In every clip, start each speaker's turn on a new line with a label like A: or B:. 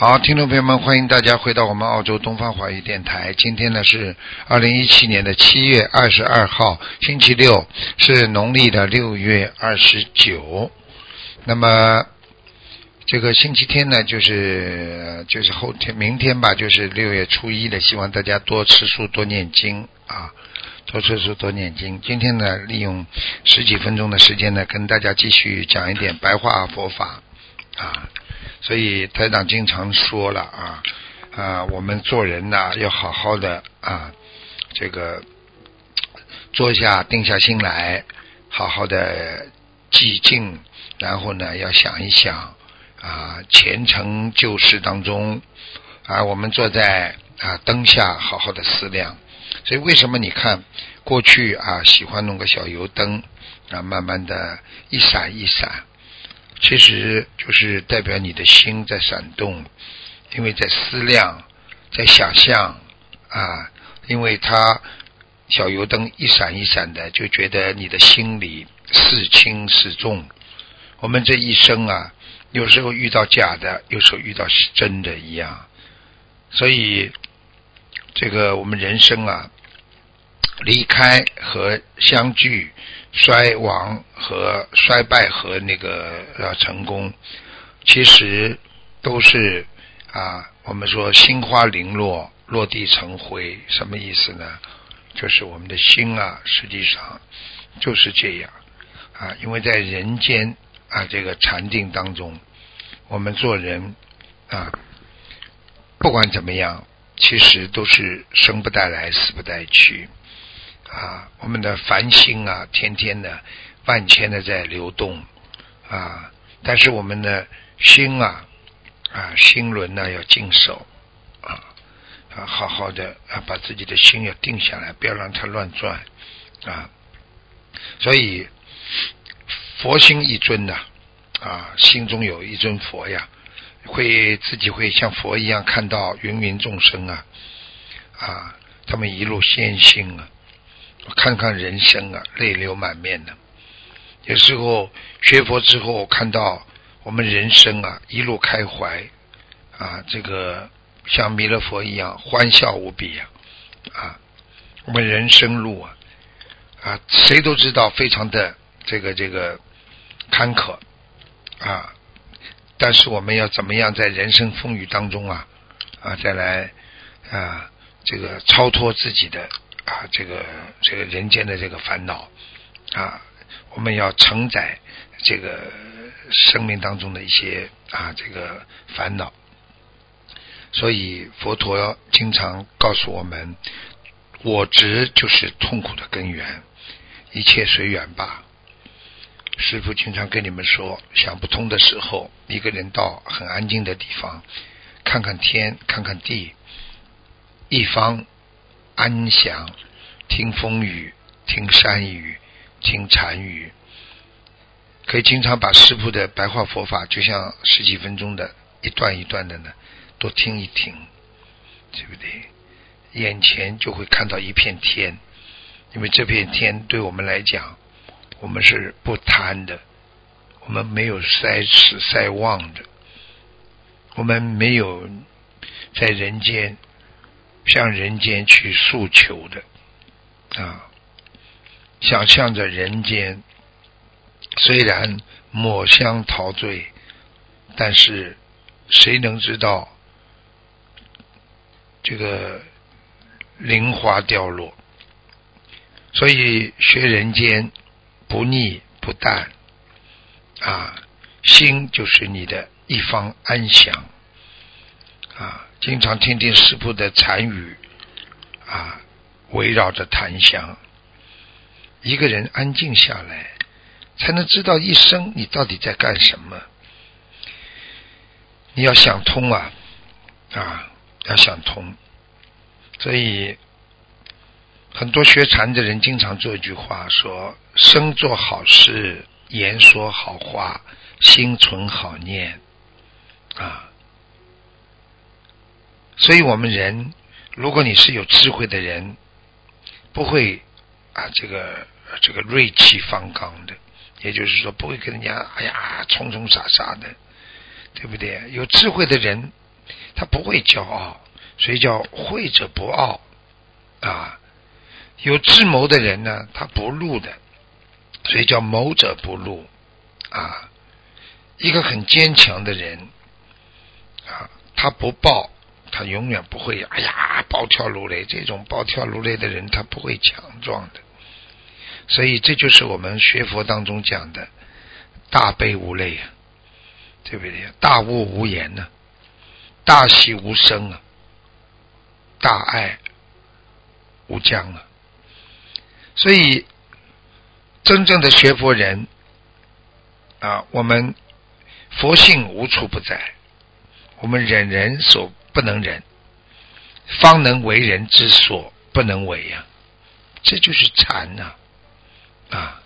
A: 好，听众朋友们，欢迎大家回到我们澳洲东方华语电台。今天呢是二零一七年的七月二十二号，星期六，是农历的六月二十九。那么这个星期天呢，就是就是后天，明天吧，就是六月初一的。希望大家多吃素，多念经啊，多吃素，多念经。今天呢，利用十几分钟的时间呢，跟大家继续讲一点白话佛法啊。所以台长经常说了啊啊，我们做人呐要好好的啊，这个坐下定下心来，好好的寂静，然后呢要想一想啊前程旧事当中啊，我们坐在啊灯下好好的思量。所以为什么你看过去啊喜欢弄个小油灯啊，慢慢的一闪一闪。其实就是代表你的心在闪动，因为在思量，在想象啊，因为它小油灯一闪一闪的，就觉得你的心里是轻是重。我们这一生啊，有时候遇到假的，有时候遇到是真的一样。所以这个我们人生啊，离开和相聚。衰亡和衰败和那个呃成功，其实都是啊，我们说心花零落，落地成灰，什么意思呢？就是我们的心啊，实际上就是这样啊，因为在人间啊这个禅定当中，我们做人啊，不管怎么样，其实都是生不带来，死不带去。啊，我们的凡心啊，天天的万千的在流动啊，但是我们的心啊啊，心轮呢要静守啊啊，好好的啊，把自己的心要定下来，不要让它乱转啊。所以佛心一尊呐啊，心中有一尊佛呀，会自己会像佛一样看到芸芸众生啊啊，他们一路先行啊。看看人生啊，泪流满面的。有时候学佛之后，看到我们人生啊，一路开怀啊，这个像弥勒佛一样欢笑无比呀啊。我们人生路啊啊，谁都知道非常的这个这个坎坷啊，但是我们要怎么样在人生风雨当中啊啊，再来啊这个超脱自己的。啊，这个这个人间的这个烦恼啊，我们要承载这个生命当中的一些啊这个烦恼，所以佛陀经常告诉我们，我执就是痛苦的根源，一切随缘吧。师父经常跟你们说，想不通的时候，一个人到很安静的地方，看看天，看看地，一方。安详，听风雨，听山雨，听禅语，可以经常把师傅的白话佛法，就像十几分钟的一段一段的呢，多听一听，对不对？眼前就会看到一片天，因为这片天对我们来讲，我们是不贪的，我们没有塞持塞望的，我们没有在人间。向人间去诉求的啊，想象着人间虽然抹香陶醉，但是谁能知道这个灵花掉落？所以学人间不腻不淡啊，心就是你的一方安详啊。经常听听师傅的禅语，啊，围绕着檀香，一个人安静下来，才能知道一生你到底在干什么。你要想通啊，啊，要想通。所以，很多学禅的人经常做一句话说：“生做好事，言说好话，心存好念。”啊，所以我们人，如果你是有智慧的人，不会啊，这个这个锐气方刚的，也就是说，不会跟人家哎呀冲冲傻傻的，对不对？有智慧的人，他不会骄傲。所以叫慧者不傲啊，有智谋的人呢，他不怒的，所以叫谋者不怒啊。一个很坚强的人啊，他不暴，他永远不会哎呀暴跳如雷。这种暴跳如雷的人，他不会强壮的。所以这就是我们学佛当中讲的大悲无泪啊，对不对？大悟无言呢，大喜无声啊。大爱无疆啊！所以真正的学佛人啊，我们佛性无处不在，我们忍人所不能忍，方能为人之所不能为呀！这就是禅呐啊！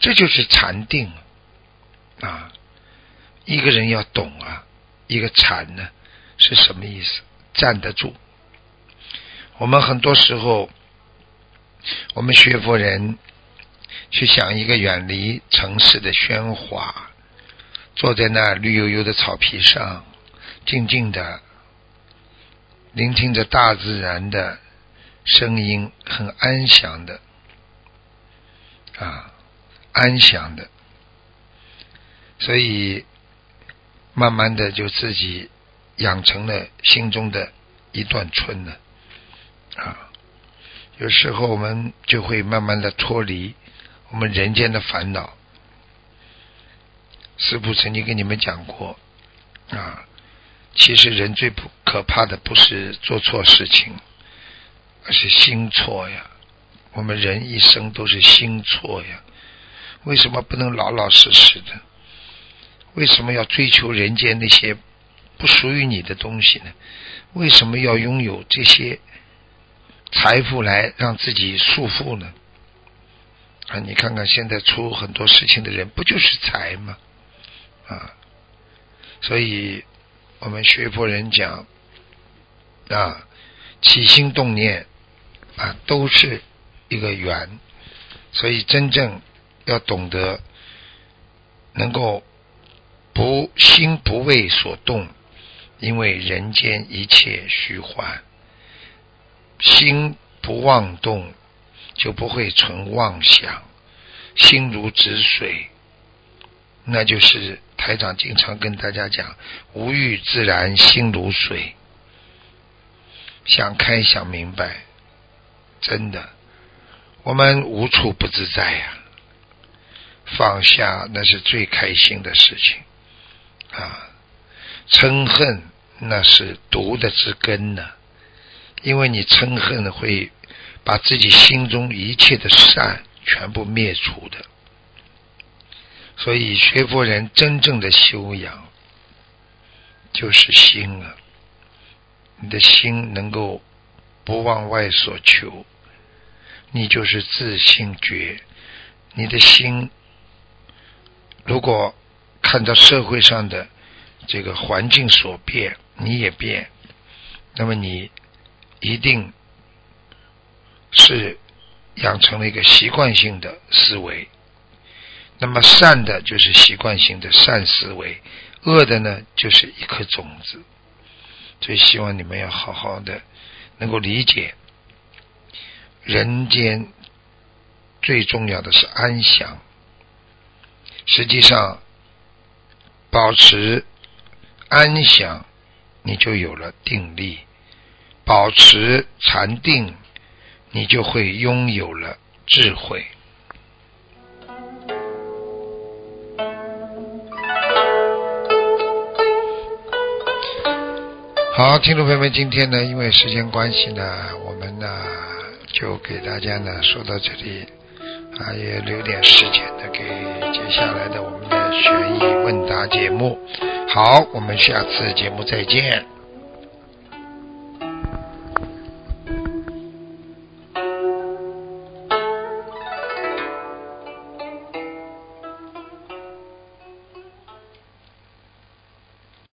A: 这就是禅定啊！一个人要懂啊，一个禅呢是什么意思？站得住。我们很多时候，我们学佛人去想一个远离城市的喧哗，坐在那绿油油的草皮上，静静的聆听着大自然的声音，很安详的啊，安详的，所以慢慢的就自己养成了心中的一段春呢。啊，有时候我们就会慢慢的脱离我们人间的烦恼。师父曾经跟你们讲过，啊，其实人最不可怕的不是做错事情，而是心错呀。我们人一生都是心错呀。为什么不能老老实实的？为什么要追求人间那些不属于你的东西呢？为什么要拥有这些？财富来让自己束缚呢？啊，你看看现在出很多事情的人，不就是财吗？啊，所以我们学佛人讲啊，起心动念啊，都是一个缘。所以真正要懂得能够不心不为所动，因为人间一切虚幻。心不妄动，就不会存妄想。心如止水，那就是台长经常跟大家讲：无欲自然，心如水。想开想明白，真的，我们无处不自在呀。放下那是最开心的事情啊！嗔恨那是毒的之根呢。因为你嗔恨会把自己心中一切的善全部灭除的，所以学佛人真正的修养就是心啊，你的心能够不往外所求，你就是自心觉。你的心如果看到社会上的这个环境所变，你也变，那么你。一定是养成了一个习惯性的思维，那么善的就是习惯性的善思维，恶的呢就是一颗种子。所以希望你们要好好的能够理解，人间最重要的是安详。实际上，保持安详，你就有了定力。保持禅定，你就会拥有了智慧。好，听众朋友们，今天呢，因为时间关系呢，我们呢就给大家呢说到这里，啊，也留点时间呢给接下来的我们的悬疑问答节目。好，我们下次节目再见。